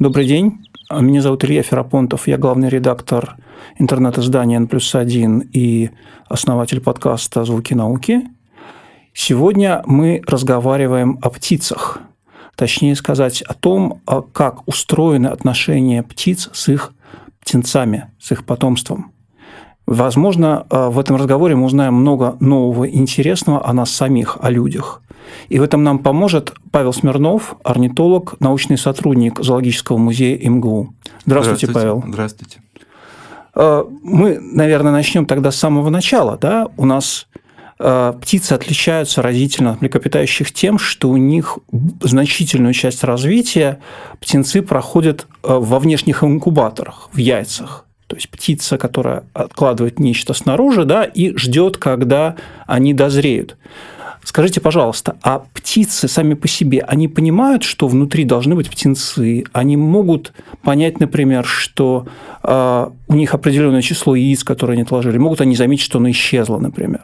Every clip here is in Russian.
Добрый день. Меня зовут Илья Ферапонтов. Я главный редактор интернет-издания N плюс один и основатель подкаста «Звуки науки». Сегодня мы разговариваем о птицах. Точнее сказать, о том, как устроены отношения птиц с их птенцами, с их потомством. Возможно, в этом разговоре мы узнаем много нового и интересного о нас самих, о людях. И в этом нам поможет Павел Смирнов, орнитолог, научный сотрудник Зоологического музея МГУ. Здравствуйте, Здравствуйте. Павел. Здравствуйте. Э, мы, наверное, начнем тогда с самого начала. Да? У нас э, птицы отличаются разительно от млекопитающих тем, что у них значительную часть развития птенцы проходят э, во внешних инкубаторах, в яйцах. То есть птица, которая откладывает нечто снаружи, да, и ждет, когда они дозреют. Скажите, пожалуйста, а птицы сами по себе, они понимают, что внутри должны быть птенцы? Они могут понять, например, что э, у них определенное число яиц, которые они отложили? Могут они заметить, что оно исчезло, например?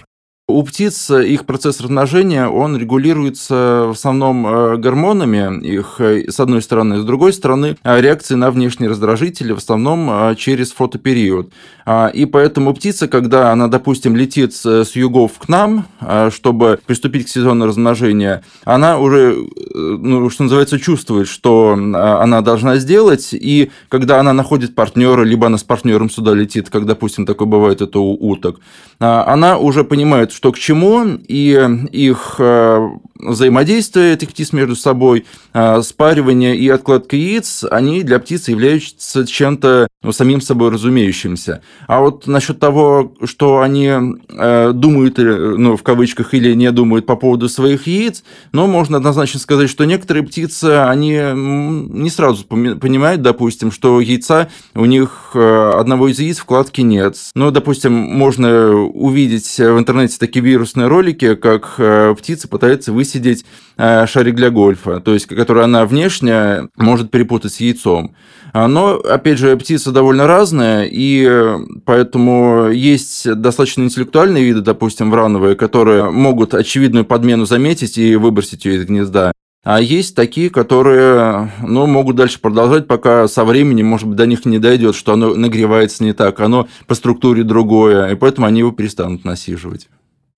У птиц их процесс размножения, он регулируется в основном э, гормонами, их э, с одной стороны, с другой стороны, э, реакции на внешние раздражители, в основном через фотопериод. А, и поэтому птица, когда она, допустим, летит с югов к нам, чтобы приступить к сезону размножения, она уже, ну, что называется, чувствует, что она должна сделать, и когда она находит партнера, либо она с партнером сюда летит, как, допустим, такое бывает, это у уток, она уже понимает, что к чему, и их э, взаимодействие этих птиц между собой, э, спаривание и откладка яиц, они для птиц являются чем-то ну, самим собой разумеющимся. А вот насчет того, что они э, думают, ну, в кавычках, или не думают по поводу своих яиц, ну, можно однозначно сказать, что некоторые птицы, они не сразу понимают, допустим, что яйца, у них одного из яиц вкладки нет. Ну, допустим, можно увидеть в интернете такие вирусные ролики, как э, птица пытается высидеть э, шарик для гольфа, то есть, который она внешне может перепутать с яйцом. А, но, опять же, птица довольно разная, и э, поэтому есть достаточно интеллектуальные виды, допустим, врановые, которые могут очевидную подмену заметить и выбросить ее из гнезда. А есть такие, которые ну, могут дальше продолжать, пока со временем, может быть, до них не дойдет, что оно нагревается не так, оно по структуре другое, и поэтому они его перестанут насиживать.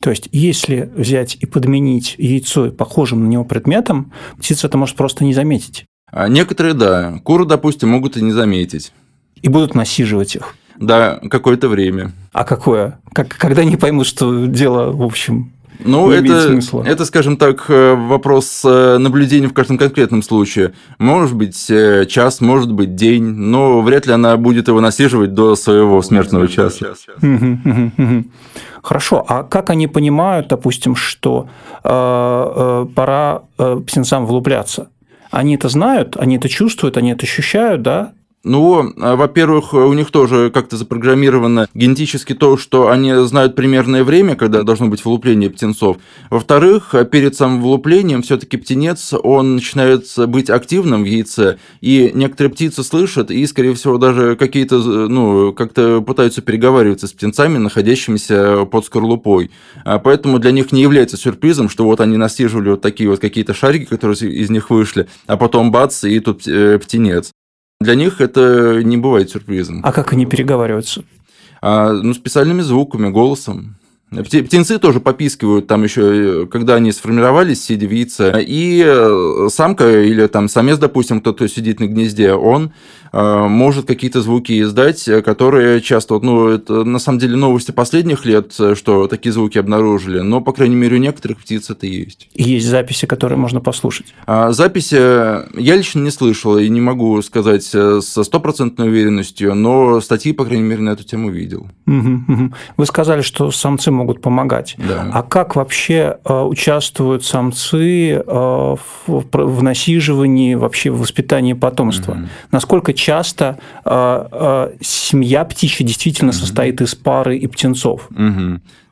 То есть, если взять и подменить яйцо похожим на него предметом, птица это может просто не заметить. А некоторые, да. Куры, допустим, могут и не заметить. И будут насиживать их. Да, какое-то время. А какое? Как, когда они поймут, что дело, в общем, ну, это, смысла. это, скажем так, э, вопрос э, наблюдения в каждом конкретном случае. Может быть, э, час, может быть, день, но вряд ли она будет его насиживать до своего смертного часа. Хорошо, а как они понимают, допустим, что э, э, пора э, птенцам влупляться? Они это знают, они это чувствуют, они это ощущают, да? Ну, а, во-первых, у них тоже как-то запрограммировано генетически то, что они знают примерное время, когда должно быть вылупление птенцов. Во-вторых, перед самым вылуплением все таки птенец, он начинает быть активным в яйце, и некоторые птицы слышат, и, скорее всего, даже какие-то, ну, как-то пытаются переговариваться с птенцами, находящимися под скорлупой. А поэтому для них не является сюрпризом, что вот они насиживали вот такие вот какие-то шарики, которые из них вышли, а потом бац, и тут э, птенец. Для них это не бывает сюрпризом. А как они переговариваются? А, ну, специальными звуками, голосом. Птенцы тоже попискивают там еще, когда они сформировались, сидя в яйце. И э, самка или там самец, допустим, кто-то сидит на гнезде, он э, может какие-то звуки издать, которые часто, ну, это на самом деле новости последних лет, что такие звуки обнаружили, но, по крайней мере, у некоторых птиц это есть. И есть записи, которые можно послушать? А, записи я лично не слышал и не могу сказать со стопроцентной уверенностью, но статьи, по крайней мере, на эту тему видел. Вы сказали, что самцы могут помогать. Да. А как вообще э, участвуют самцы э, в насиживании, вообще в воспитании потомства? Угу. Насколько часто э, семья птичья действительно состоит из пары и птенцов?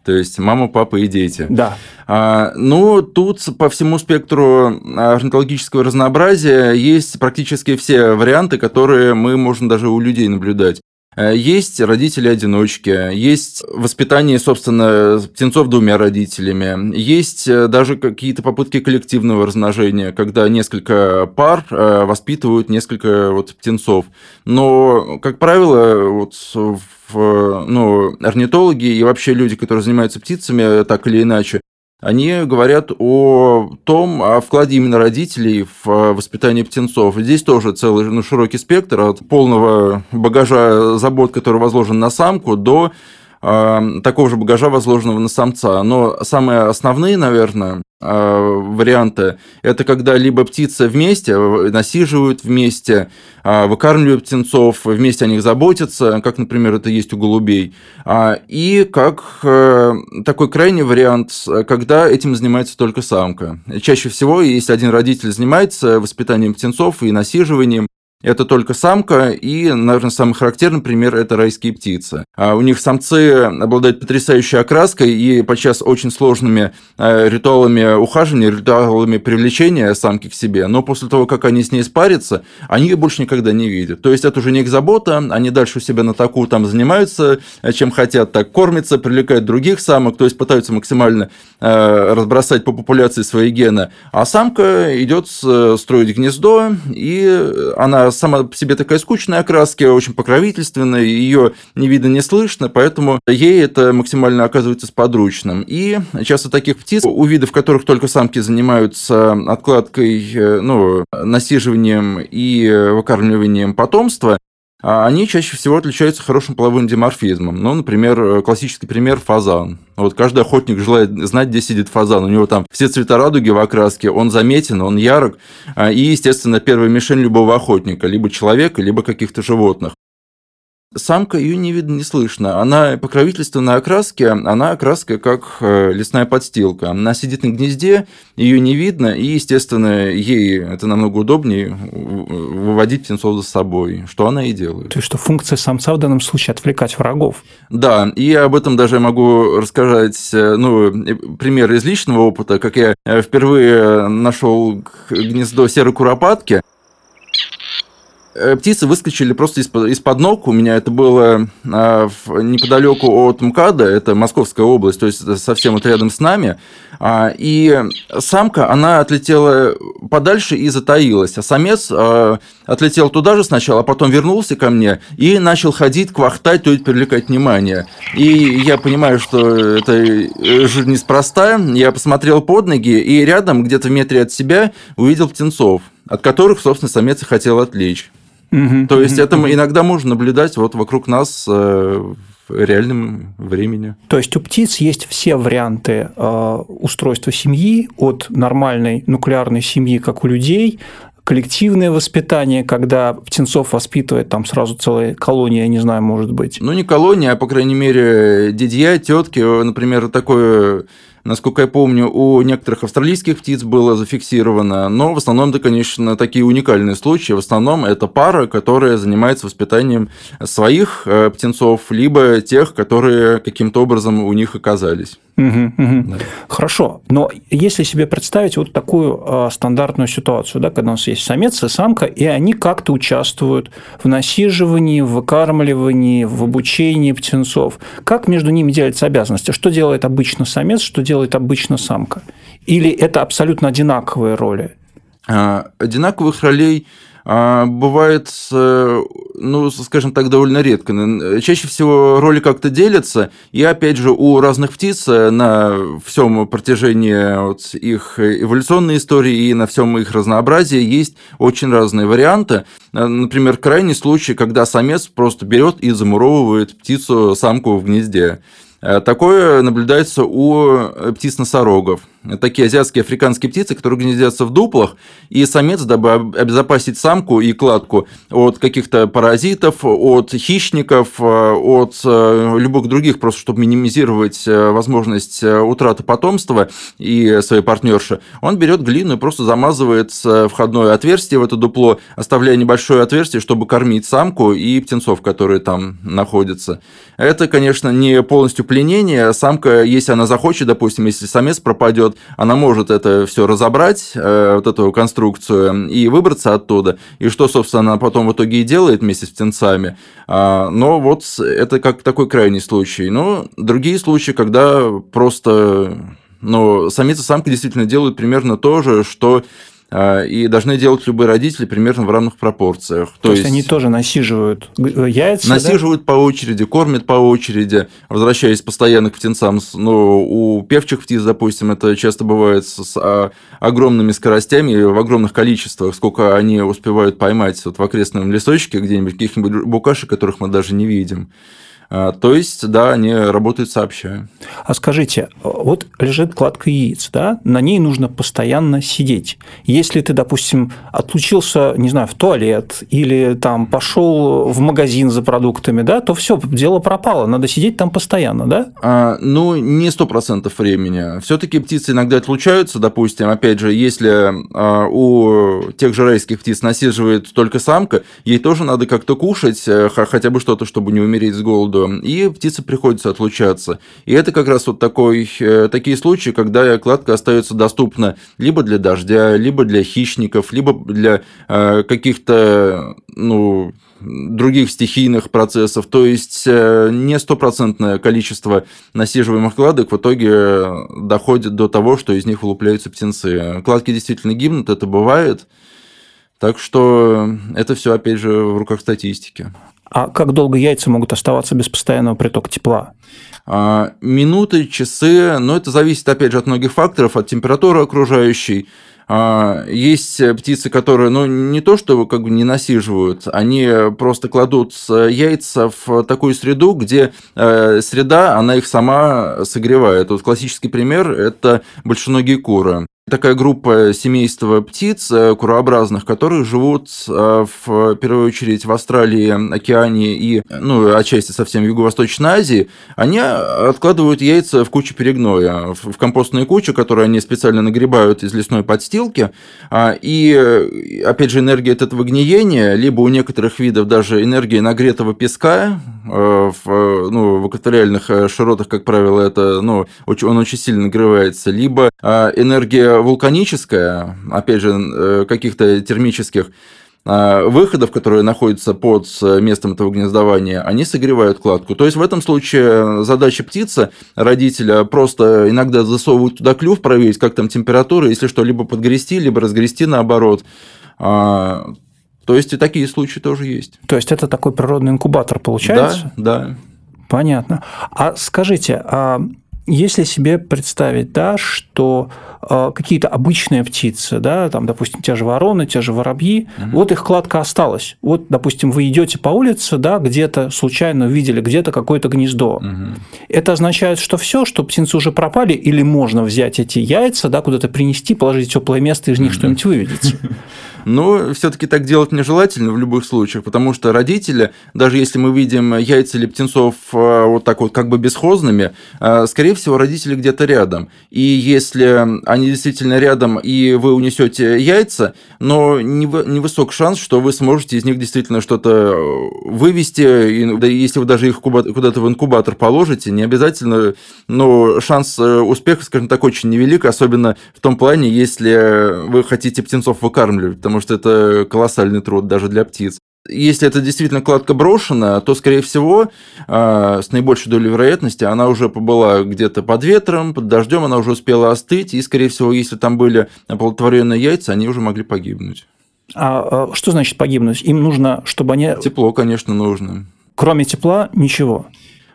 То есть мама, папа и дети. Да. А, ну, тут по всему спектру орнитологического разнообразия есть практически все варианты, которые мы можем даже у людей наблюдать. Э, есть родители-одиночки, есть воспитание, собственно, птенцов двумя родителями, есть э, даже какие-то попытки коллективного размножения, когда несколько пар э, воспитывают несколько вот птенцов. Но, как правило, вот в, ну, орнитологи и вообще люди, которые занимаются птицами так или иначе, они говорят о том, о вкладе именно родителей в э, воспитание птенцов. Здесь тоже целый ну, широкий спектр от полного багажа забот, который возложен на самку, до такого же багажа, возложенного на самца. Но самые основные, наверное, а, варианты – это когда либо птицы вместе насиживают вместе, а, выкармливают птенцов, вместе о них заботятся, как, например, это есть у голубей. А, и как э, такой крайний вариант, когда этим занимается только самка. Чаще всего, если один родитель занимается воспитанием птенцов и насиживанием, это только самка, и, наверное, самый характерный пример – это райские птицы. А у них самцы обладают потрясающей окраской и подчас очень сложными э, ритуалами ухаживания, ритуалами привлечения самки к себе, но после того, как они с ней спарятся, они ее больше никогда не видят. То есть это уже не их забота, они дальше у себя на таку там занимаются, э, чем хотят, так кормятся, привлекают других самок, то есть пытаются максимально э, разбросать по популяции свои гены, а самка идет строить гнездо, и она сама по себе такая скучная окраски, очень покровительственная, ее не видно, не слышно, поэтому ей это максимально оказывается сподручным. И часто таких птиц, у видов которых только самки занимаются откладкой, э, ну, насиживанием и выкармливанием потомства, они чаще всего отличаются хорошим половым диморфизмом. Ну, например, классический пример – фазан. Вот каждый охотник желает знать, где сидит фазан. У него там все цвета радуги в окраске, он заметен, он ярок. А, и, естественно, первая мишень любого охотника – либо человека, либо каких-то животных самка ее не видно, не слышно. Она покровительственная окраски, она окраска как э, лесная подстилка. Она сидит на гнезде, ее не видно, и, естественно, ей это намного удобнее выводить птенцов за собой, что она и делает. То есть, что функция самца в данном случае отвлекать врагов. Да, и об этом даже я могу рассказать, э, ну, пример из личного опыта, как я э, впервые нашел гнездо серой куропатки, птицы выскочили просто из-под, ног. У меня это было а, неподалеку от МКАДа, это Московская область, то есть совсем вот рядом с нами. А, и самка, она отлетела подальше и затаилась, а самец а, отлетел туда же сначала, а потом вернулся ко мне и начал ходить, квахтать, то есть привлекать внимание. И я понимаю, что это э, жизнь неспроста. Я посмотрел под ноги и рядом, где-то в метре от себя, увидел птенцов, от которых, собственно, самец и хотел отвлечь. Угу, То есть угу, это угу. иногда можно наблюдать вот вокруг нас э, в реальном времени. То есть у птиц есть все варианты э, устройства семьи, от нормальной нуклеарной семьи, как у людей, коллективное воспитание, когда птенцов воспитывает там сразу целая колония, я не знаю, может быть. Ну, не колония, а, по крайней мере, дядья, тетки, например, такое Насколько я помню, у некоторых австралийских птиц было зафиксировано, но в основном это, конечно, такие уникальные случаи. В основном это пара, которая занимается воспитанием своих э, птенцов, либо тех, которые каким-то образом у них оказались. Угу, угу. Да. Хорошо, но если себе представить вот такую э, стандартную ситуацию, да, когда у нас есть самец и самка, и они как-то участвуют в насиживании, в выкармливании, в обучении птенцов, как между ними делятся обязанности? Что делает обычно самец, что делает обычно самка? Или это абсолютно одинаковые роли? А, одинаковых ролей бывает, э, ну, скажем так, довольно редко. Чаще всего роли как-то делятся, и опять же у разных птиц э, на всем протяжении вот их эволюционной истории и на всем их разнообразии есть очень разные варианты. Э, например, крайний случай, когда самец просто берет и замуровывает птицу самку в гнезде. Такое наблюдается у птиц-носорогов такие азиатские африканские птицы, которые гнездятся в дуплах, и самец, дабы обезопасить самку и кладку от каких-то паразитов, от хищников, э, от э, любых других, просто чтобы минимизировать э, возможность утраты потомства и своей партнерши, он берет глину и просто замазывает входное отверстие в это дупло, оставляя небольшое отверстие, чтобы кормить самку и птенцов, которые там находятся. Это, конечно, не полностью пленение. Самка, если она захочет, допустим, если самец пропадет, она может это все разобрать, э, вот эту конструкцию, и выбраться оттуда. И что, собственно, она потом в итоге и делает вместе с птенцами. А, но вот это как такой крайний случай. Но другие случаи, когда просто ну, самец и самка действительно делают примерно то же, что и должны делать любые родители примерно в равных пропорциях. То, То есть, есть они тоже насиживают э, яйца? Насиживают да? по очереди, кормят по очереди, возвращаясь постоянно к птенцам. Ну, у певчих птиц, допустим, это часто бывает с а, огромными скоростями в огромных количествах, сколько они успевают поймать вот в окрестном лесочке где-нибудь, каких-нибудь букашек, которых мы даже не видим. А, то есть, да, они работают сообща. А скажите, вот лежит кладка яиц, да, на ней нужно постоянно сидеть. Если ты, допустим, отлучился, не знаю, в туалет или там пошел в магазин за продуктами, да, то все, дело пропало, надо сидеть там постоянно, да? А, ну, не сто процентов времени. Все-таки птицы иногда отлучаются, допустим, опять же, если а, у тех же райских птиц насиживает только самка, ей тоже надо как-то кушать, э, хотя бы что-то, чтобы не умереть с голоду воду, и птице приходится отлучаться. И это как раз вот такой, э, такие случаи, когда кладка остается доступна либо для дождя, либо для хищников, либо для э, каких-то, ну, других стихийных процессов. То есть э, не стопроцентное количество насиживаемых кладок в итоге доходит до того, что из них вылупляются птенцы. Кладки действительно гибнут, это бывает. Так что это все, опять же, в руках статистики. А как долго яйца могут оставаться без постоянного притока тепла? А, минуты, часы, но это зависит, опять же, от многих факторов, от температуры окружающей. А, есть птицы, которые, ну, не то что как бы не насиживают, они просто кладут яйца в такую среду, где э, среда, она их сама согревает. Вот классический пример – это большеногие куры такая группа семейства птиц э, курообразных, которые живут э, в первую очередь в Австралии, Океании и, ну, отчасти совсем в Юго-Восточной Азии, они откладывают яйца в кучу перегноя, в компостные кучи, которые они специально нагребают из лесной подстилки. А, и, опять же, энергия от этого гниения, либо у некоторых видов даже энергия нагретого песка, э, в, ну, в экваториальных широтах, как правило, это, ну, он очень сильно нагревается, либо энергия вулканическая, опять же, э, каких-то термических э, выходов, которые находятся под местом этого гнездования, они согревают кладку. То есть в этом случае задача птицы, родителя, просто иногда засовывают туда клюв, проверить, как там температура, если что, либо подгрести, либо разгрести наоборот. А, то есть и такие случаи тоже есть. То есть это такой природный инкубатор получается? Да, да. Понятно. А скажите, а если себе представить, да, что э, какие-то обычные птицы, да, там, допустим, те же вороны, те же воробьи, угу. вот их кладка осталась. Вот, допустим, вы идете по улице, да, где-то случайно увидели где-то какое-то гнездо. Угу. Это означает, что все, что птенцы уже пропали, или можно взять эти яйца, да, куда-то принести, положить в теплое место, из них угу. что-нибудь выведется. Но все-таки так делать нежелательно в любых случаях, потому что родители, даже если мы видим яйца или птенцов э, вот так вот как бы бесхозными, э, скорее всего, родители где-то рядом. И если они действительно рядом, и вы унесете яйца, но невысок шанс, что вы сможете из них действительно что-то э, вывести, и, если вы даже их куда-то в инкубатор положите, не обязательно, но шанс успеха, скажем так, очень невелик, особенно в том плане, если вы хотите птенцов выкармливать, потому потому что это колоссальный труд даже для птиц. Если это действительно кладка брошена, то, скорее всего, а, с наибольшей долей вероятности она уже побыла где-то под ветром, под дождем, она уже успела остыть, и, скорее всего, если там были оплодотворенные яйца, они уже могли погибнуть. А, а что значит погибнуть? Им нужно, чтобы они... Тепло, конечно, нужно. Кроме тепла ничего.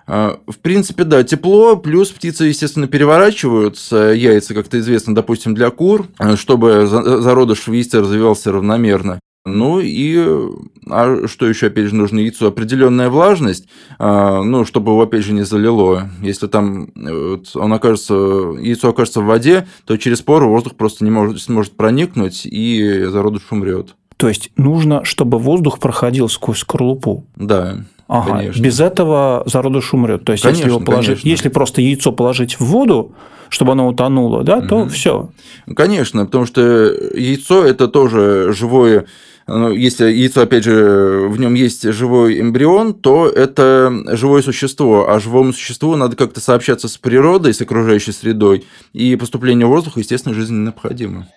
А, в принципе, да, тепло, плюс птицы, естественно, переворачиваются, яйца, как-то известно, допустим, для кур, э, чтобы зародыш в яйце развивался равномерно. Ну и а что еще, опять же, нужно яйцу? Определенная влажность, а, ну, чтобы его, опять же, не залило. Если там э, вот, он окажется, яйцо окажется в воде, то через пору воздух просто не может, сможет проникнуть, и зародыш умрет. То есть нужно, чтобы воздух проходил сквозь скорлупу. Да. Ага, конечно. без этого зародыш умрет. То есть, конечно, если, его положить, конечно. если просто яйцо положить в воду, чтобы оно утонуло, да, то угу. все. Конечно, потому что яйцо это тоже живое ну, если яйцо, опять же, в нем есть живой эмбрион, то это живое существо, а живому существу надо как-то сообщаться с природой, с окружающей средой, и поступление воздуха, естественно, жизненно необходимо.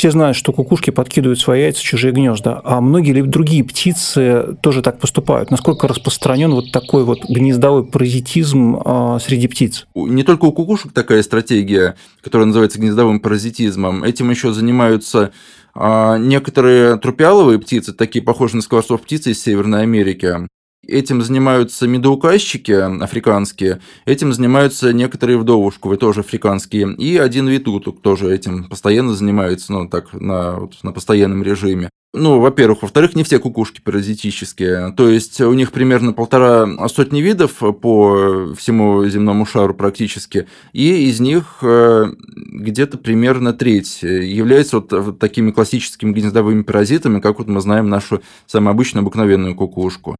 Все знают, что кукушки подкидывают свои яйца в чужие гнезда, а многие ли другие птицы тоже так поступают? Насколько распространен вот такой вот гнездовой паразитизм а, среди птиц? Не только у кукушек такая стратегия, которая называется гнездовым паразитизмом. Этим еще занимаются а, некоторые трупиаловые птицы, такие похожие на скворцов птицы из Северной Америки. Этим занимаются медоуказчики африканские, этим занимаются некоторые вдовушковые, тоже африканские, и один вид уток тоже этим постоянно занимается, ну, так, на, вот, на постоянном режиме. Ну, во-первых. Во-вторых, не все кукушки паразитические. То есть у них примерно полтора сотни видов по всему земному шару практически. И из них э, где-то примерно треть являются вот такими классическими гнездовыми паразитами, как вот мы знаем нашу самую обычную обыкновенную кукушку.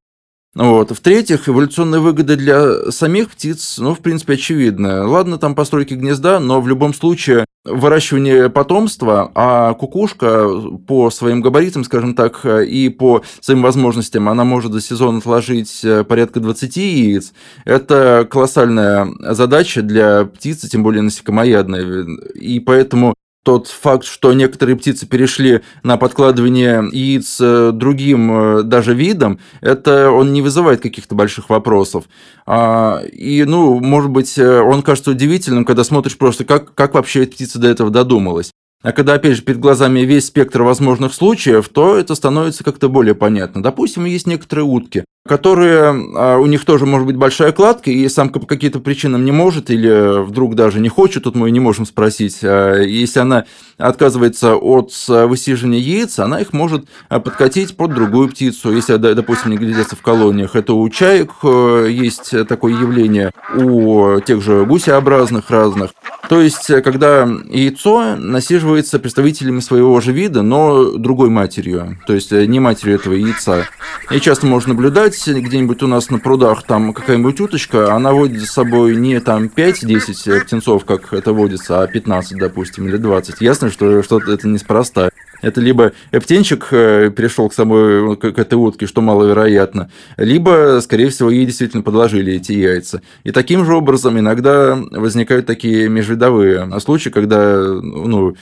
Вот. В-третьих, эволюционная выгода для самих птиц, ну, в принципе, очевидна. Ладно, там постройки гнезда, но в любом случае выращивание потомства, а кукушка по своим габаритам, скажем так, и по своим возможностям, она может за сезон отложить э, порядка 20 яиц. Это колоссальная задача для птицы, тем более насекомоядной. И поэтому тот факт, что некоторые птицы перешли на подкладывание яиц э, другим э, даже видам, это он не вызывает каких-то больших вопросов. А, и, ну, может быть, э, он кажется удивительным, когда смотришь просто, как, как вообще птица до этого додумалась. А когда, опять же, перед глазами весь спектр возможных случаев, то это становится как-то более понятно. Допустим, есть некоторые утки, которые, а, у них тоже может быть большая кладка, и самка по каким-то причинам не может, или вдруг даже не хочет, тут мы не можем спросить. А, если она отказывается от высиживания яиц, она их может а, подкатить под другую птицу. Если, допустим, не глядятся в колониях, это у чаек э, есть такое явление, у тех же гусеобразных разных. То есть, когда яйцо насиживается представителями своего же вида, но другой матерью, то есть не матерью этого яйца. И часто можно наблюдать, представьте, где-нибудь у нас на прудах там какая-нибудь уточка, она водит за собой не там 5-10 птенцов, как это водится, а 15, допустим, или 20. Ясно, что что-то это неспроста. Это либо птенчик э, перешел к самой к этой утке, что маловероятно, либо, скорее всего, ей действительно подложили эти яйца. И таким же образом иногда возникают такие межвидовые случаи, когда ну,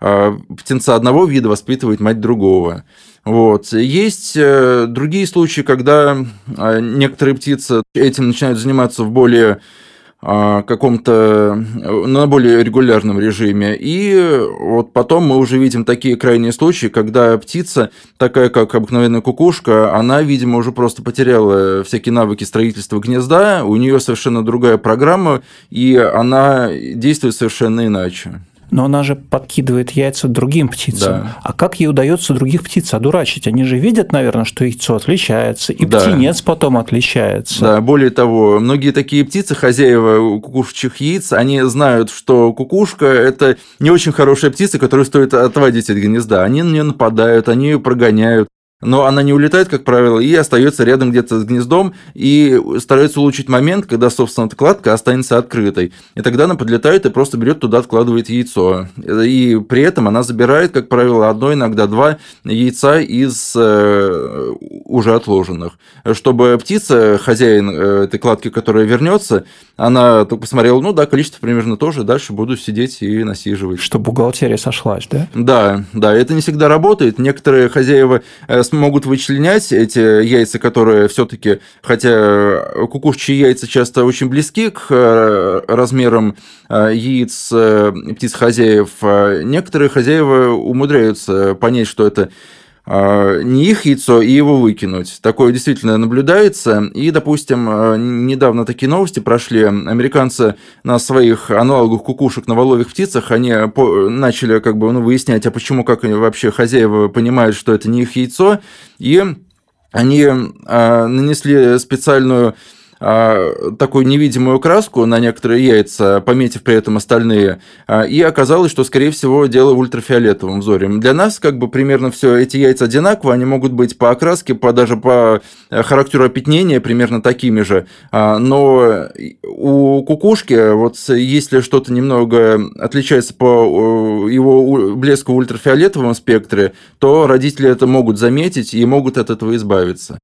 а, птенца одного вида воспитывает мать другого. Вот. Есть э, другие случаи, когда а, некоторые птицы этим начинают заниматься в более а, каком-то на более регулярном режиме. И вот потом мы уже видим такие крайние случаи, когда птица, такая как обыкновенная кукушка, она, видимо, уже просто потеряла всякие навыки строительства гнезда, у нее совершенно другая программа, и она действует совершенно иначе но она же подкидывает яйца другим птицам. Да. А как ей удается других птиц одурачить? Они же видят, наверное, что яйцо отличается, и да. птенец потом отличается. Да, более того, многие такие птицы, хозяева кукушечьих яиц, они знают, что кукушка – это не очень хорошая птица, которую стоит отводить от гнезда. Они на нее нападают, они ее прогоняют но она не улетает, как правило, и остается рядом где-то с гнездом и старается улучшить момент, когда, собственно, эта кладка останется открытой. И тогда она подлетает и просто берет туда, откладывает яйцо. И при этом она забирает, как правило, одно, иногда два яйца из э, уже отложенных. Чтобы птица, хозяин э, этой кладки, которая вернется, она только посмотрела, ну да, количество примерно тоже, дальше буду сидеть и насиживать. Что бухгалтерия сошлась, да? Да, да, это не всегда работает. Некоторые хозяева э, могут вычленять эти яйца, которые все-таки, хотя кукушечьи яйца часто очень близки к э, размерам э, яиц птиц хозяев, а некоторые хозяева умудряются понять, что это не их яйцо и его выкинуть. Такое действительно наблюдается. И, допустим, а, недавно такие новости прошли. Американцы на своих аналогах кукушек на воловьих птицах, они начали как бы ну, выяснять, а почему, как вообще хозяева понимают, что это не их яйцо. И они а, нанесли специальную а, такую невидимую краску на некоторые яйца, пометив при этом остальные, а, и оказалось, что, скорее всего, дело в ультрафиолетовом взоре. Для нас как бы примерно все эти яйца одинаковые, они могут быть по окраске, по, даже по э, характеру опятнения примерно такими же, а, но у кукушки, вот если что-то немного отличается по его блеску в ультрафиолетовом спектре, то родители это могут заметить и могут от этого избавиться.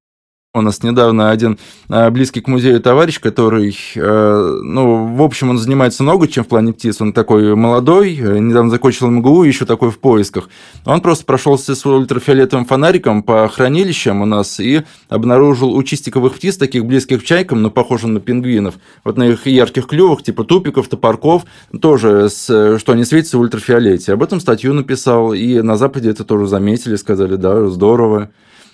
У нас недавно один а, близкий к музею товарищ, который, э, ну, в общем, он занимается много чем в плане птиц. Он такой молодой, э, недавно закончил МГУ, еще такой в поисках. Он просто прошелся с ультрафиолетовым фонариком по хранилищам у нас и обнаружил у чистиковых птиц, таких близких к чайкам, но похожих на пингвинов. Вот на их ярких клювах, типа тупиков, топорков, тоже, с, что они светятся в ультрафиолете. Об этом статью написал, и на Западе это тоже заметили, сказали, да, здорово.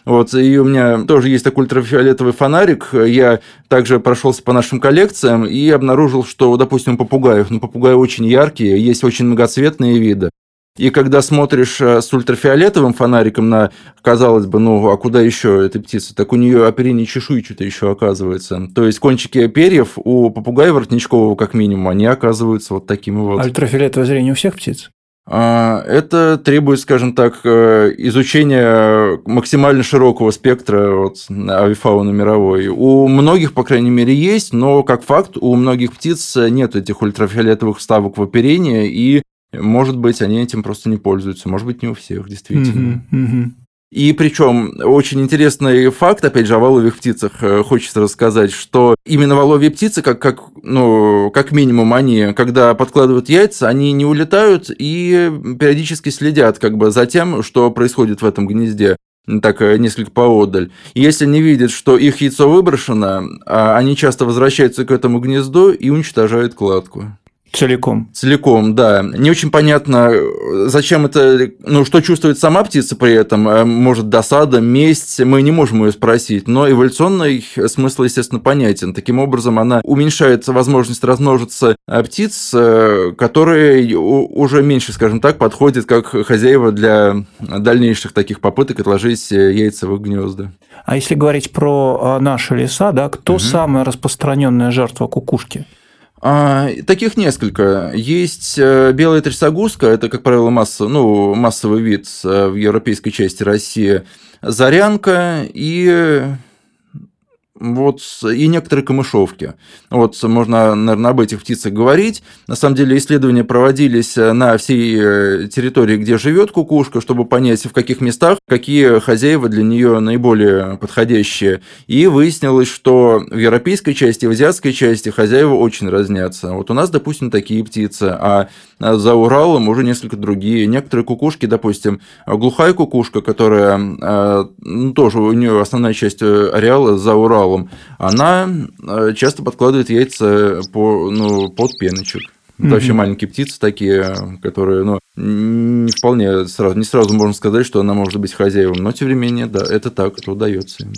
Вот, и у меня тоже есть такой ультрафиолетовый фонарик. Я также прошелся по нашим коллекциям и обнаружил, что, допустим, у попугаев, ну, попугаи очень яркие, есть очень многоцветные виды. И когда смотришь э, с ультрафиолетовым фонариком на, казалось бы, ну а куда еще этой птицы, так у нее оперение чешуйчатое еще оказывается. То есть кончики перьев у попугая воротничкового, как минимум, они оказываются вот такими вот. Ультрафиолетовое зрение у всех птиц? А, это требует, скажем так, э, изучения максимально широкого спектра вот, авифауны мировой. У многих, по крайней мере, есть, но как факт у многих птиц нет этих ультрафиолетовых вставок в оперение, и, может быть, они этим просто не пользуются. Может быть, не у всех, действительно. Mm-hmm, mm-hmm. И причем очень интересный факт, опять же, о воловьих птицах э, хочется рассказать, что именно воловьи птицы, как, как, ну, как минимум они, когда подкладывают яйца, они не улетают и периодически следят как бы за тем, что происходит в этом гнезде так э, несколько поодаль. Если они видят, что их яйцо выброшено, а они часто возвращаются к этому гнезду и уничтожают кладку. Целиком. Целиком, да. Не очень понятно, зачем это, ну, что чувствует сама птица при этом, э, может, досада, месть, мы не можем ее спросить, но эволюционный смысл, естественно, понятен. Таким образом, она уменьшает возможность размножиться э, птиц, э, которые уже меньше, скажем так, подходят как хозяева для дальнейших таких попыток отложить яйца в их гнезда. А если говорить про наши леса, да, кто угу. самая распространенная жертва кукушки? А, таких несколько. Есть э, белая трясогузка, это, как правило, масса, ну, массовый вид э, в европейской части России. Зарянка и вот, и некоторые камышовки. Вот можно, наверное, об этих птицах говорить. На самом деле исследования проводились э, на всей э, территории, где живет кукушка, чтобы понять, в каких местах какие хозяева для нее наиболее подходящие. И выяснилось, что в европейской части, в азиатской части хозяева очень разнятся. Вот у нас, допустим, такие птицы, а за Уралом уже несколько другие. Некоторые кукушки, допустим, глухая кукушка, которая э, ну, тоже у нее основная часть ареала за Уралом, она э, часто подкладывает яйца по, ну, под пеночек. Это mm-hmm. вообще маленькие птицы такие, которые, ну, не вполне сразу, не сразу можно сказать, что она может быть хозяевом, но тем не менее, да, это так, это удается им.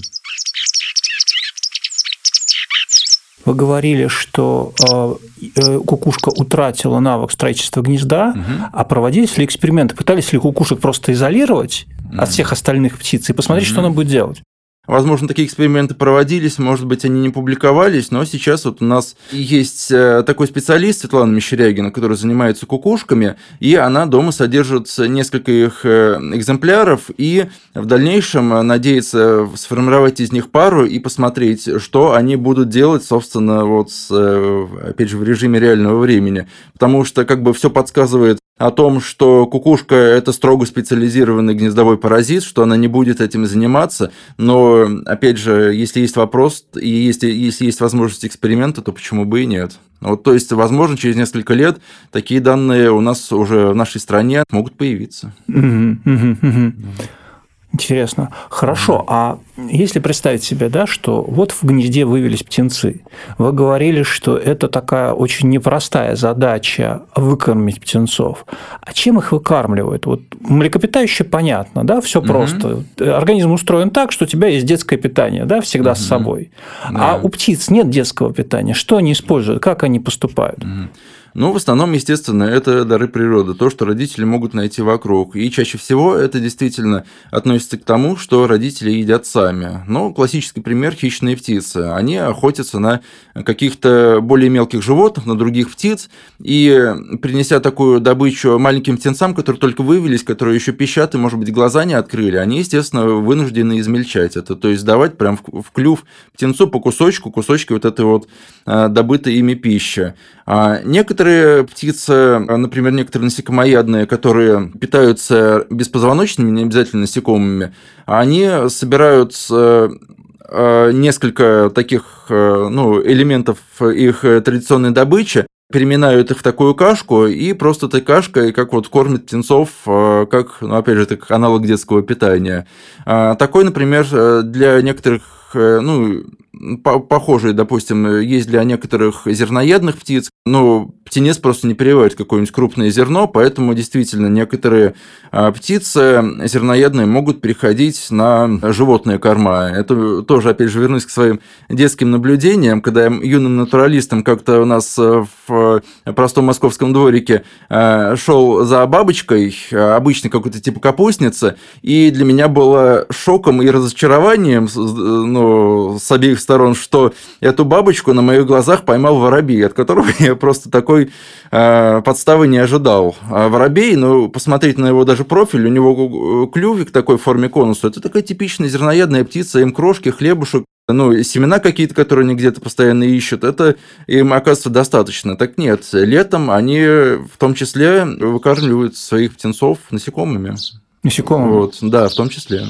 Вы говорили, что э, э, кукушка утратила навык строительства гнезда, угу. а проводились ли эксперименты? Пытались ли кукушек просто изолировать угу. от всех остальных птиц и посмотреть, угу. что она будет делать? Возможно, такие эксперименты проводились, может быть, они не публиковались, но сейчас вот у нас есть э, такой специалист, Светлана Мещерягина, которая занимается кукушками, и она дома содержит несколько их э, экземпляров, и в дальнейшем надеется сформировать из них пару и посмотреть, что они будут делать, собственно, вот, э, опять же, в режиме реального времени. Потому что как бы все подсказывает о том, что кукушка – это строго специализированный гнездовой паразит, что она не будет этим заниматься. Но, опять же, если есть вопрос и если, если есть возможность эксперимента, то почему бы и нет? Вот, то есть, возможно, через несколько лет такие данные у нас уже в нашей стране могут появиться. Интересно. Хорошо. А если представить себе, да, что вот в гнезде вывелись птенцы, вы говорили, что это такая очень непростая задача выкормить птенцов. А чем их выкармливают? Вот млекопитающие понятно, да, все угу. просто. Организм устроен так, что у тебя есть детское питание, да, всегда угу. с собой. Да. А у птиц нет детского питания. Что они используют? Как они поступают? Угу. Но в основном, естественно, это дары природы, то, что родители могут найти вокруг. И чаще всего это действительно относится к тому, что родители едят сами. Но классический пример – хищные птицы. Они охотятся на каких-то более мелких животных, на других птиц, и принеся такую добычу маленьким птенцам, которые только вывелись, которые еще пищат и, может быть, глаза не открыли, они, естественно, вынуждены измельчать это, то есть давать прям в клюв птенцу по кусочку, кусочки вот этой вот а, добытой ими пищи. А некоторые птицы, например, некоторые насекомоядные, которые питаются беспозвоночными, не обязательно насекомыми, они собирают а, несколько таких ну, элементов их традиционной добычи, переминают их в такую кашку, и просто этой кашкой, как вот кормят птенцов, как, ну, опять же, это аналог детского питания. Такой, например, для некоторых ну, похожие, допустим, есть для некоторых зерноедных птиц, но птенец просто не переваривает какое-нибудь крупное зерно, поэтому действительно некоторые а, птицы зерноедные могут переходить на животные корма. Это тоже, опять же, вернусь к своим детским наблюдениям, когда я юным натуралистом как-то у нас э, в простом московском дворике э, шел за бабочкой, обычной какой-то типа капустницы, и для меня было шоком и разочарованием ну, с обеих сторон, что эту бабочку на моих глазах поймал воробей, от которого я просто такой э, подставы не ожидал. А воробей, ну, посмотреть на его даже профиль, у него клювик такой в форме конуса, это такая типичная зерноядная птица, им крошки, хлебушек, ну, семена какие-то, которые они где-то постоянно ищут, это им оказывается достаточно. Так нет, летом они в том числе выкармливают своих птенцов насекомыми. Насекомыми? Вот, да, в том числе.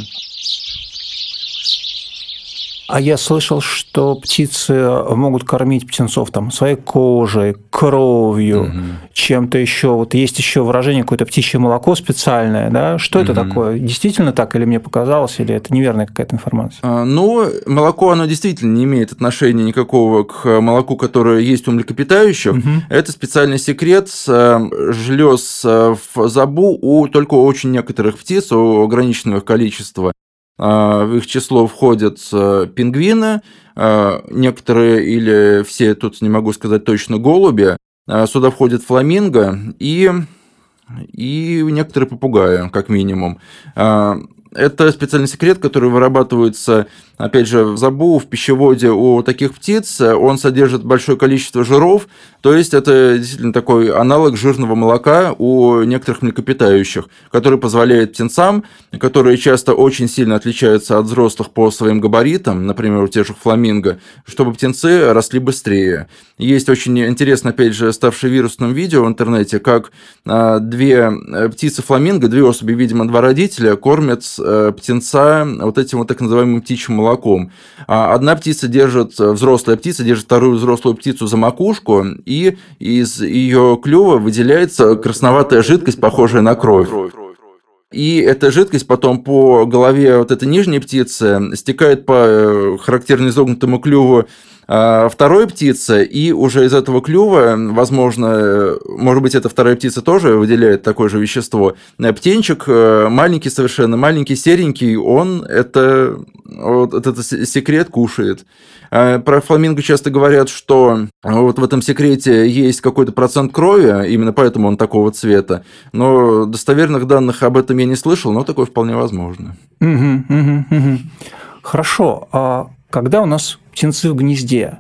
А я слышал, что птицы могут кормить птенцов там своей кожей, кровью, угу. чем-то еще. Вот есть еще выражение какое-то птичье молоко специальное, да? Что угу. это такое? Действительно так или мне показалось, или это неверная какая-то информация? А, ну, молоко, оно действительно не имеет отношения никакого к молоку, которое есть у млекопитающих. Угу. Это специальный секрет э, желез э, в забу у только у очень некоторых птиц, у ограниченного количества. А, в их число входят э, пингвины, а, некоторые или все, тут не могу сказать точно, голуби. А, сюда входят фламинго и, и некоторые попугаи, как минимум. Это специальный секрет, который вырабатывается опять же, в забу, в пищеводе у таких птиц он содержит большое количество жиров, то есть это действительно такой аналог жирного молока у некоторых млекопитающих, который позволяет птенцам, которые часто очень сильно отличаются от взрослых по своим габаритам, например, у тех же фламинго, чтобы птенцы росли быстрее. Есть очень интересно, опять же, ставшее вирусным видео в интернете, как а, две э, птицы фламинго, две особи, видимо, два родителя, кормят э, птенца вот этим вот так называемым птичьим молоком молоком. А одна птица держит, э, взрослая птица держит вторую взрослую птицу за макушку, и из ее клюва выделяется красноватая жидкость, похожая на кровь. И эта жидкость потом по голове вот этой нижней птицы стекает по э, характерно изогнутому клюву а, второй птицы, и уже из этого клюва, возможно, может быть, эта вторая птица тоже выделяет такое же вещество. Э, птенчик э, маленький совершенно, маленький, серенький, он это, вот этот секрет кушает. А, про фламинго часто говорят, что вот в этом секрете есть какой-то процент крови, именно поэтому он такого цвета. Но достоверных данных об этом я не слышал, но такое вполне возможно. Хорошо. А когда у нас птенцы в гнезде,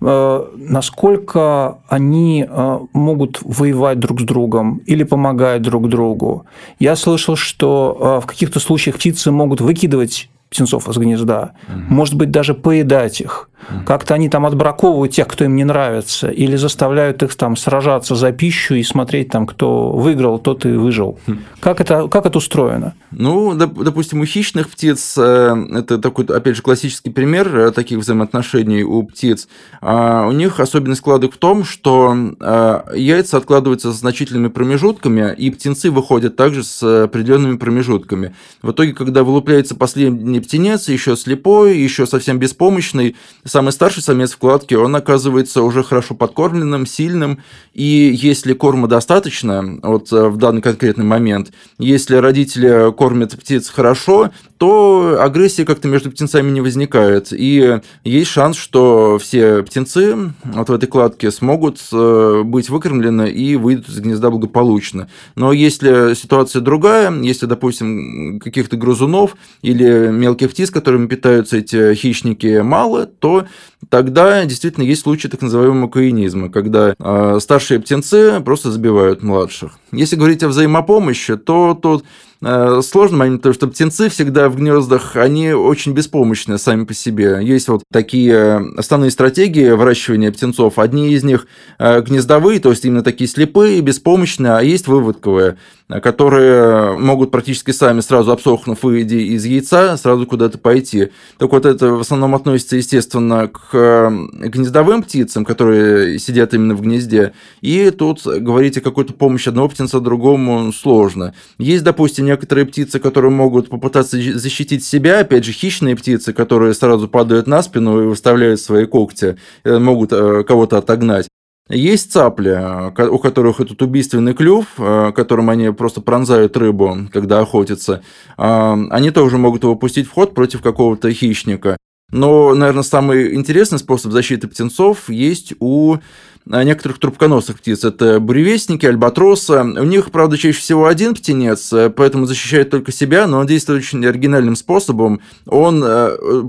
э, насколько они могут воевать друг с другом или помогать друг другу. Я слышал, что в каких-то случаях птицы могут выкидывать птенцов из гнезда, угу. может быть, даже поедать их. Как-то они там отбраковывают тех, кто им не нравится, или заставляют их там сражаться за пищу и смотреть там, кто выиграл, тот и выжил. Хм. Как это, как это устроено? Ну, допустим, у хищных птиц, э, это такой, опять же, классический пример э, таких взаимоотношений у птиц, а у них особенность складок в том, что э, яйца откладываются с значительными промежутками, и птенцы выходят также с определенными промежутками. В итоге, когда вылупляется последний птенец, еще слепой, еще совсем беспомощный, самый старший самец в кладке, он оказывается уже хорошо подкормленным, сильным, и если корма достаточно, вот э, в данный конкретный момент, если родители кормят птиц хорошо, то агрессии как-то между птенцами не возникает. И есть шанс, что все птенцы вот в этой кладке смогут э, быть выкормлены и выйдут из гнезда благополучно. Но если ситуация другая, если, допустим, каких-то грызунов или мелких птиц, которыми питаются эти хищники, мало, то тогда действительно есть случаи так называемого каинизма, когда э, старшие птенцы просто забивают младших. Если говорить о взаимопомощи, то тут Э, сложный момент, потому что птенцы всегда в гнездах, они очень беспомощны сами по себе. Есть вот такие основные стратегии выращивания птенцов. Одни из них э, гнездовые, то есть именно такие слепые, беспомощные, а есть выводковые, которые могут практически сами сразу обсохнув, выйдя из яйца, сразу куда-то пойти. Так вот это в основном относится, естественно, к э, гнездовым птицам, которые сидят именно в гнезде. И тут говорить о какой-то помощи одного птенца другому сложно. Есть, допустим, некоторые птицы, которые могут попытаться защитить себя, опять же, хищные птицы, которые сразу падают на спину и выставляют свои когти, э, могут э, кого-то отогнать. Есть цапли, э, у которых этот убийственный клюв, которым они просто пронзают рыбу, когда охотятся. Они тоже могут его пустить в ход против какого-то хищника. Но, наверное, самый интересный способ защиты птенцов есть у некоторых трубконосых птиц. Это буревестники, альбатросы. У них, правда, чаще всего один птенец, э, поэтому защищает только себя, но он действует очень оригинальным способом. Он э,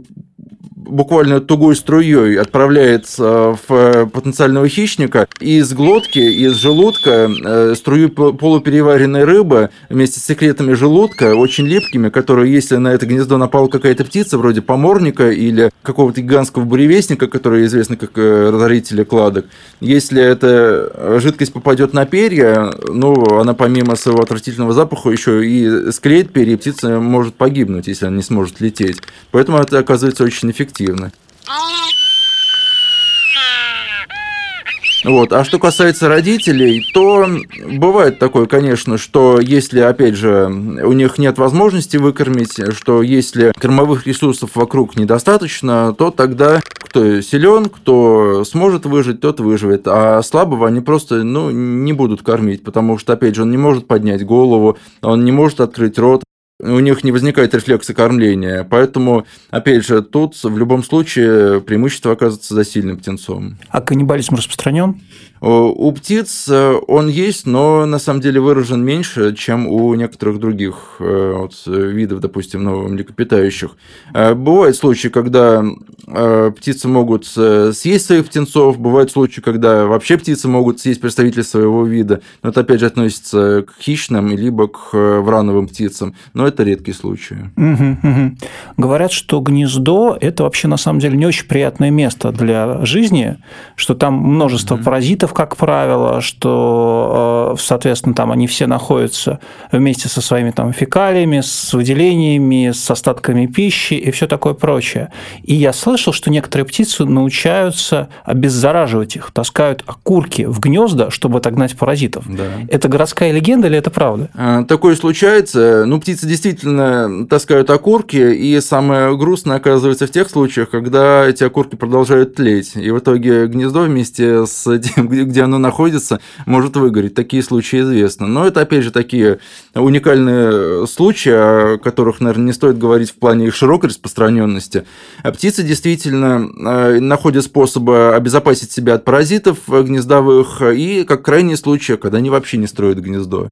буквально тугой струей отправляется в потенциального хищника, и из глотки, из желудка э, струю полупереваренной рыбы вместе с секретами желудка, очень липкими, которые, если на это гнездо напала какая-то птица, вроде поморника или какого-то гигантского буревестника, который известны как э, разорители кладок, если эта жидкость попадет на перья, ну, она помимо своего отвратительного запаха еще и склеит перья, и птица может погибнуть, если она не сможет лететь. Поэтому это оказывается очень эффективно эффективно. Вот. А что касается родителей, то бывает такое, конечно, что если, опять же, у них нет возможности выкормить, что если кормовых ресурсов вокруг недостаточно, то тогда кто силен, кто сможет выжить, тот выживет. А слабого они просто ну, не будут кормить, потому что, опять же, он не может поднять голову, он не может открыть рот, у них не возникает рефлекса кормления. Поэтому, опять же, тут в любом случае преимущество оказывается за сильным птенцом. А каннибализм распространен? У птиц э, он есть, но на самом деле выражен меньше, чем у некоторых других э, вот, видов, допустим, ну, млекопитающих. Э, бывают случаи, когда птицы могут съесть своих птенцов, бывают случаи, когда вообще птицы могут съесть представителей своего вида, но это опять же относится к хищным либо к врановым птицам, но это редкие случаи. Угу, угу. Говорят, что гнездо – это вообще на самом деле не очень приятное место для жизни, что там множество угу. паразитов, как правило, что, э, соответственно, там они все находятся вместе со своими там фекалиями, с выделениями, с остатками пищи и все такое прочее. И я слышал, что некоторые птицы научаются обеззараживать их, таскают окурки в гнезда, чтобы отогнать паразитов. Да. Это городская легенда или это правда? А, такое случается. Ну, птицы действительно таскают окурки, и самое грустное оказывается в тех случаях, когда эти окурки продолжают тлеть. И в итоге гнездо вместе с тем, где оно находится, может выгореть. Такие случаи известны. Но это, опять же, такие уникальные случаи, о которых, наверное, не стоит говорить в плане их широкой распространенности. А птицы действительно э, находят способы обезопасить себя от паразитов гнездовых и, как крайний случай, когда они вообще не строят гнездо.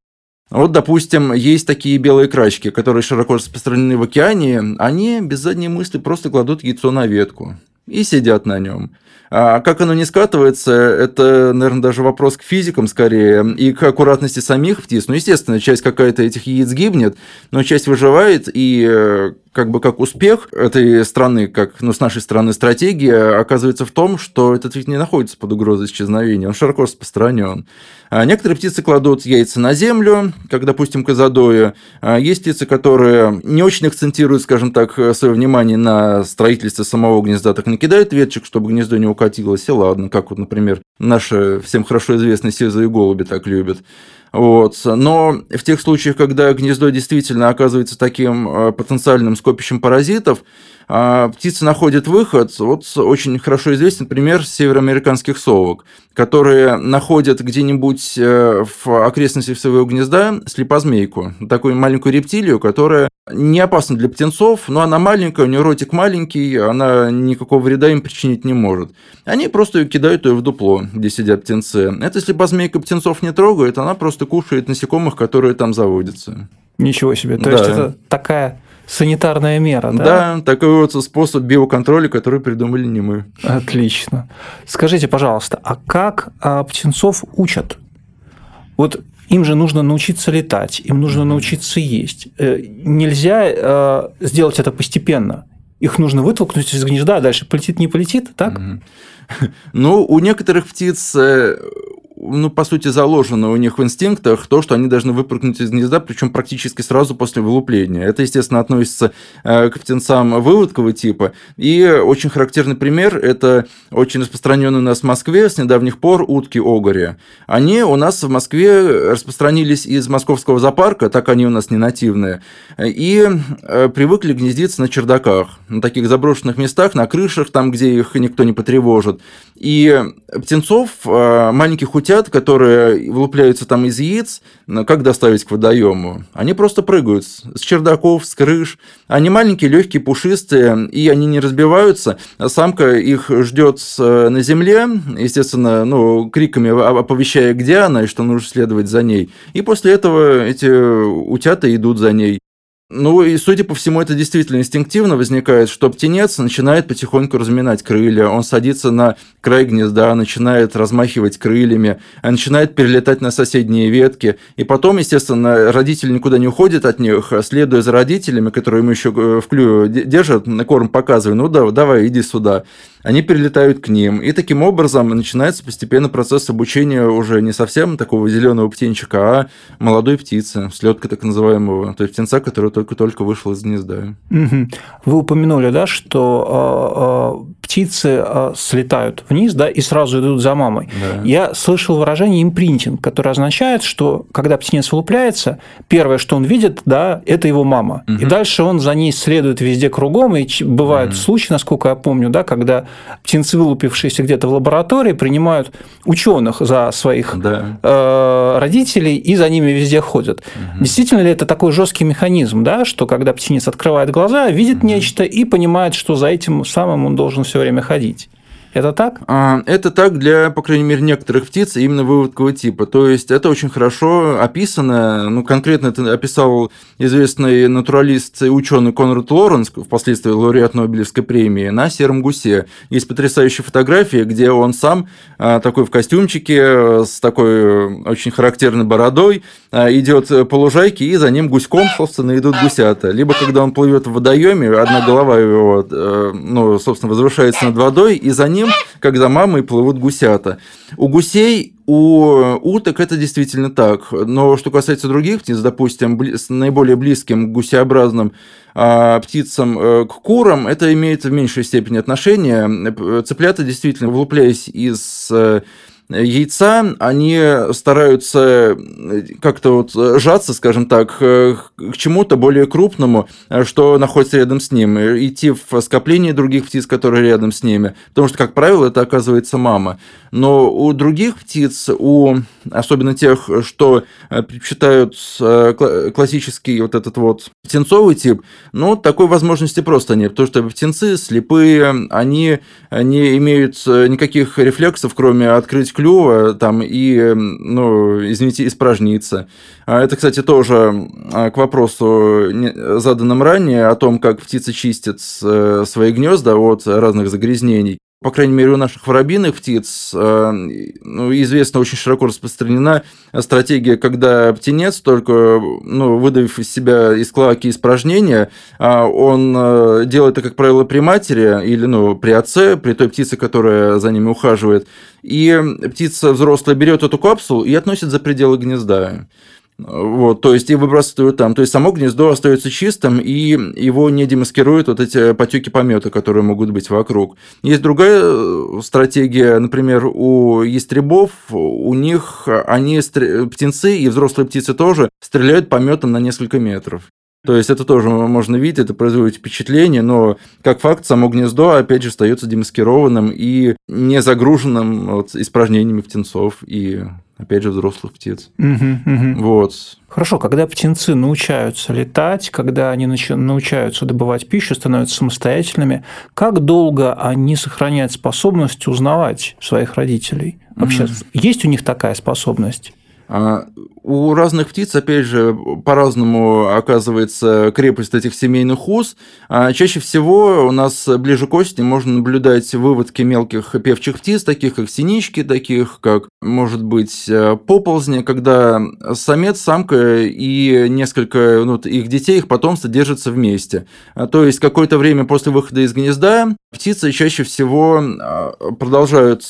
Вот, допустим, есть такие белые крачки, которые широко распространены в океане, они без задней мысли просто кладут яйцо на ветку и сидят на нем. А как оно не скатывается, это, наверное, даже вопрос к физикам скорее и к аккуратности самих птиц. Ну, естественно, часть какая-то этих яиц гибнет, но часть выживает, и э, как бы как успех этой страны, как ну, с нашей стороны стратегия, оказывается в том, что этот вид не находится под угрозой исчезновения, он широко распространен. А некоторые птицы кладут яйца на землю, как, допустим, казадои. А есть птицы, которые не очень акцентируют, скажем так, свое внимание на строительстве самого гнезда, так накидают веточек, чтобы гнездо не укатилось, и ладно, как вот, например, наши всем хорошо известные сизые голуби так любят. Вот. Но в тех случаях, когда гнездо действительно оказывается таким э, потенциальным скопищем паразитов, птицы находят выход. Вот очень хорошо известен пример североамериканских совок, которые находят где-нибудь э, в окрестностях своего гнезда слепозмейку, такую маленькую рептилию, которая не опасна для птенцов, но она маленькая, у нее ротик маленький, она никакого вреда им причинить не может. Они просто кидают ее в дупло, где сидят птенцы. Эта слепозмейка птенцов не трогает, она просто кушает насекомых, которые там заводятся. Ничего себе. То да. есть это такая санитарная мера, да? Да, такой вот способ биоконтроля, который придумали не мы. Отлично. Скажите, пожалуйста, а как а, птенцов учат? Вот им же нужно научиться летать, им нужно научиться есть. Э, нельзя э, сделать это постепенно. Их нужно вытолкнуть из гнезда, а дальше полетит, не полетит, так? Ну, у некоторых птиц э, ну, по сути, заложено у них в инстинктах то, что они должны выпрыгнуть из гнезда, причем практически сразу после вылупления. Это, естественно, относится э, к птенцам выводкового типа. И очень характерный пример – это очень распространенный у нас в Москве с недавних пор утки-огори. Они у нас в Москве распространились из московского зоопарка, так они у нас не нативные, и э, привыкли гнездиться на чердаках, на таких заброшенных местах, на крышах, там, где их никто не потревожит. И птенцов, э, маленьких утят, утят, которые вылупляются там из яиц, как доставить к водоему? Они просто прыгают с чердаков, с крыш. Они маленькие, легкие, пушистые, и они не разбиваются. Самка их ждет на земле, естественно, ну, криками оповещая, где она и что нужно следовать за ней. И после этого эти утята идут за ней. Ну и, судя по всему, это действительно инстинктивно возникает, что птенец начинает потихоньку разминать крылья, он садится на край гнезда, начинает размахивать крыльями, а начинает перелетать на соседние ветки. И потом, естественно, родители никуда не уходят от них, следуя за родителями, которые ему еще э, в клюве держат, на корм показывая, ну да, давай, иди сюда они перелетают к ним. И таким образом начинается постепенно процесс обучения уже не совсем такого зеленого птенчика, а молодой птицы, слетка так называемого, то есть птенца, который только-только вышел из гнезда. Вы упомянули, да, что э, э, птицы э, слетают вниз, да, и сразу идут за мамой. Да. Я слышал выражение импринтинг, которое означает, что когда птенец вылупляется, первое, что он видит, да, это его мама. Угу. И дальше он за ней следует везде кругом, и бывают угу. случаи, насколько я помню, да, когда птенцы, вылупившиеся где-то в лаборатории, принимают ученых за своих да. э, родителей и за ними везде ходят. Угу. Действительно ли это такой жесткий механизм, да, что когда птенец открывает глаза, видит угу. нечто и понимает, что за этим самым он должен все время ходить? Это так? А, это так для, по крайней мере, некоторых птиц именно выводкового типа. То есть это очень хорошо описано. Ну, конкретно это описал известный натуралист и ученый Конрад Лоренс, впоследствии лауреат Нобелевской премии, на сером гусе. Есть потрясающая фотография, где он сам а, такой в костюмчике с такой очень характерной бородой а, идет по лужайке, и за ним гуськом, собственно, идут гусята. Либо когда он плывет в водоеме, одна голова его, э, ну, собственно, возвышается над водой, и за ним ним, как за мамой плывут гусята. У гусей у уток это действительно так. Но что касается других птиц, допустим, с наиболее близким к гусеобразным а, птицам э, к курам, это имеет в меньшей степени отношения. Цыплята действительно, вылупляясь из э, яйца, они стараются э, как-то вот сжаться, скажем так, э, к чему-то более крупному, э, что находится рядом с ним, идти в скопление других птиц, которые рядом с ними, потому что, как правило, это оказывается мама. Но у других птиц, у особенно тех, что предпочитают классический вот этот вот птенцовый тип, ну, такой возможности просто нет, потому что птенцы слепые, они не имеют никаких рефлексов, кроме открыть клюва там и, ну, извините, испражниться. А это, кстати, тоже а, к вопросу, заданным ранее, о том, как птицы чистят э, свои гнезда от разных загрязнений по крайней мере, у наших воробьиных птиц э, ну, известна очень широко распространена стратегия, когда птенец, только ну, выдавив из себя из клаки испражнения, а, он э, делает это, как правило, при матери или ну, при отце, при той птице, которая за ними ухаживает. И птица взрослая берет эту капсулу и относит за пределы гнезда. Вот, то есть и выбрасывают там. То есть само гнездо остается чистым, и его не демаскируют вот эти потеки помета, которые могут быть вокруг. Есть другая э, стратегия, например, у ястребов, у них они птенцы и взрослые птицы тоже стреляют пометом на несколько метров. То есть это тоже можно видеть, это производит впечатление, но как факт само гнездо, опять же, остается демаскированным и не загруженным вот, испражнениями птенцов и опять же, взрослых птиц. Угу, угу. Вот. Хорошо, когда птенцы научаются летать, когда они научаются добывать пищу, становятся самостоятельными, как долго они сохраняют способность узнавать своих родителей? Вообще, mm. есть у них такая способность? А, у разных птиц, опять же, по-разному оказывается крепость этих семейных уз. А чаще всего у нас ближе к осени можно наблюдать выводки мелких певчих птиц, таких как синички, таких как, может быть, поползни, когда самец, самка и несколько ну, их детей, их потомство держатся вместе. А, то есть какое-то время после выхода из гнезда птицы чаще всего продолжают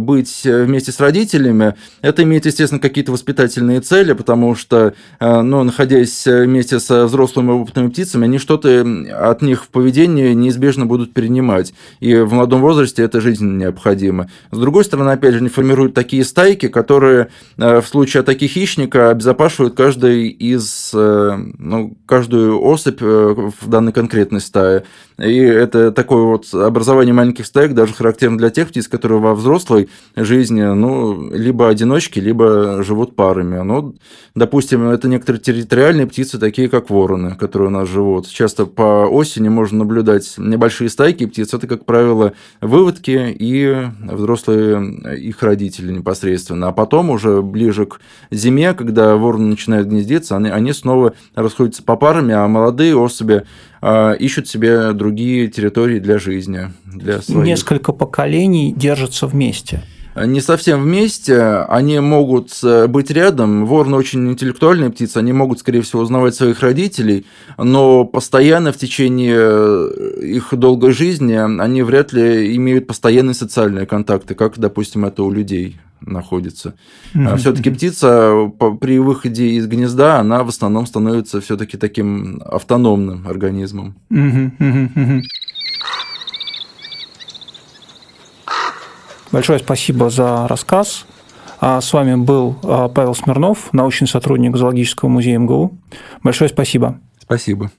быть вместе с родителями. Это имеет, естественно, какие-то воспитательные цели, потому что, э, ну, находясь вместе со взрослыми опытными птицами, они что-то от них в поведении неизбежно будут перенимать. И в молодом возрасте это жизненно необходимо. С другой стороны, опять же, они формируют такие стайки, которые э, в случае атаки хищника обезопашивают каждый из, э, ну, каждую особь в данной конкретной стае. И это такое вот образование маленьких стаек даже характерно для тех птиц, которые во взрослой жизни, ну, либо одиночки, либо живут парами. Ну, допустим, это некоторые территориальные птицы, такие как вороны, которые у нас живут. Часто по осени можно наблюдать небольшие стайки птиц. Это, как правило, выводки и взрослые их родители непосредственно. А потом уже ближе к зиме, когда вороны начинают гнездиться, они, они снова расходятся по парами, а молодые особи а, ищут себе другие территории для жизни. Для своих. Несколько поколений держатся вместе не совсем вместе, они могут быть рядом. Вороны очень интеллектуальные птицы, они могут, скорее всего, узнавать своих родителей, но постоянно в течение э, их долгой жизни они вряд ли имеют постоянные социальные контакты, как, допустим, это у людей находится. Mm-hmm. Все-таки птица при выходе из гнезда, она в основном становится все-таки таким автономным организмом. Mm-hmm. Mm-hmm. Большое спасибо за рассказ. А с вами был а, Павел Смирнов, научный сотрудник Зоологического музея МГУ. Большое спасибо. Спасибо.